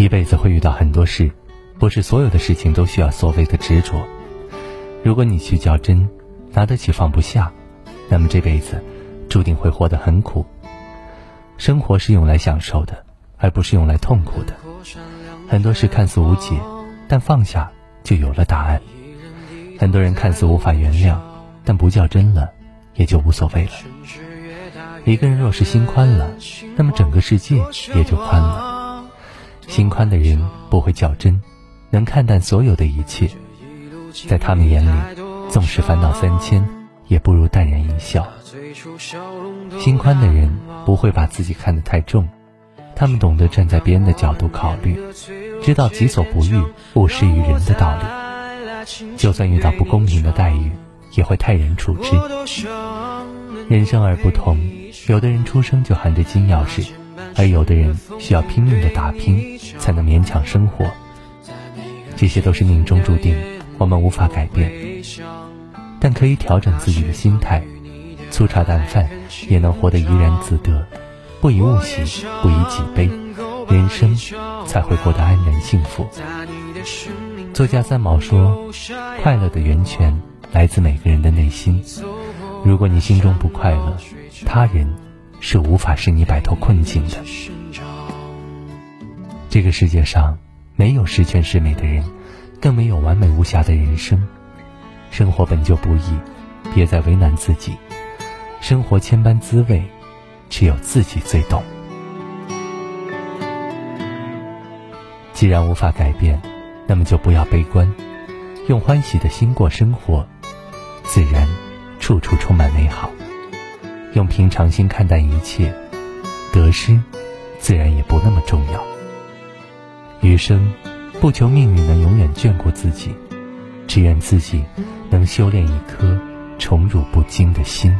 一辈子会遇到很多事，不是所有的事情都需要所谓的执着。如果你去较真，拿得起放不下，那么这辈子注定会活得很苦。生活是用来享受的，而不是用来痛苦的。很多事看似无解，但放下就有了答案。很多人看似无法原谅，但不较真了，也就无所谓了。一个人若是心宽了，那么整个世界也就宽了。宽的人不会较真，能看淡所有的一切，在他们眼里，纵使烦恼三千，也不如淡然一笑。心宽的人不会把自己看得太重，他们懂得站在别人的角度考虑，知道己所不欲，勿施于人的道理。就算遇到不公平的待遇，也会泰然处之。人生而不同。有的人出生就含着金钥匙，而有的人需要拼命的打拼才能勉强生活。这些都是命中注定，我们无法改变，但可以调整自己的心态，粗茶淡饭也能活得怡然自得，不以物喜，不以己悲，人生才会过得安然幸福。作家三毛说：“快乐的源泉来自每个人的内心。如果你心中不快乐，他人是无法使你摆脱困境的。这个世界上没有十全十美的人，更没有完美无瑕的人生。生活本就不易，别再为难自己。生活千般滋味，只有自己最懂。既然无法改变，那么就不要悲观，用欢喜的心过生活，自然处处充满美好。用平常心看待一切，得失自然也不那么重要。余生，不求命运能永远眷顾自己，只愿自己能修炼一颗宠辱不惊的心。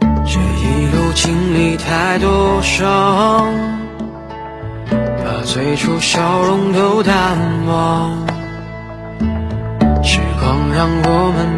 这一路经历太多伤，把最初笑容都淡忘。时光让我们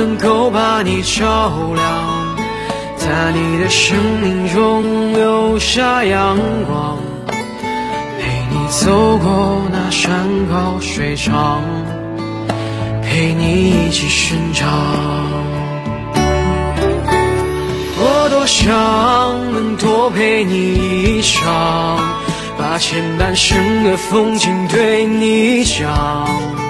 能够把你照亮，在你的生命中留下阳光，陪你走过那山高水长，陪你一起生长。我多想能多陪你一场，把前半生的风景对你讲。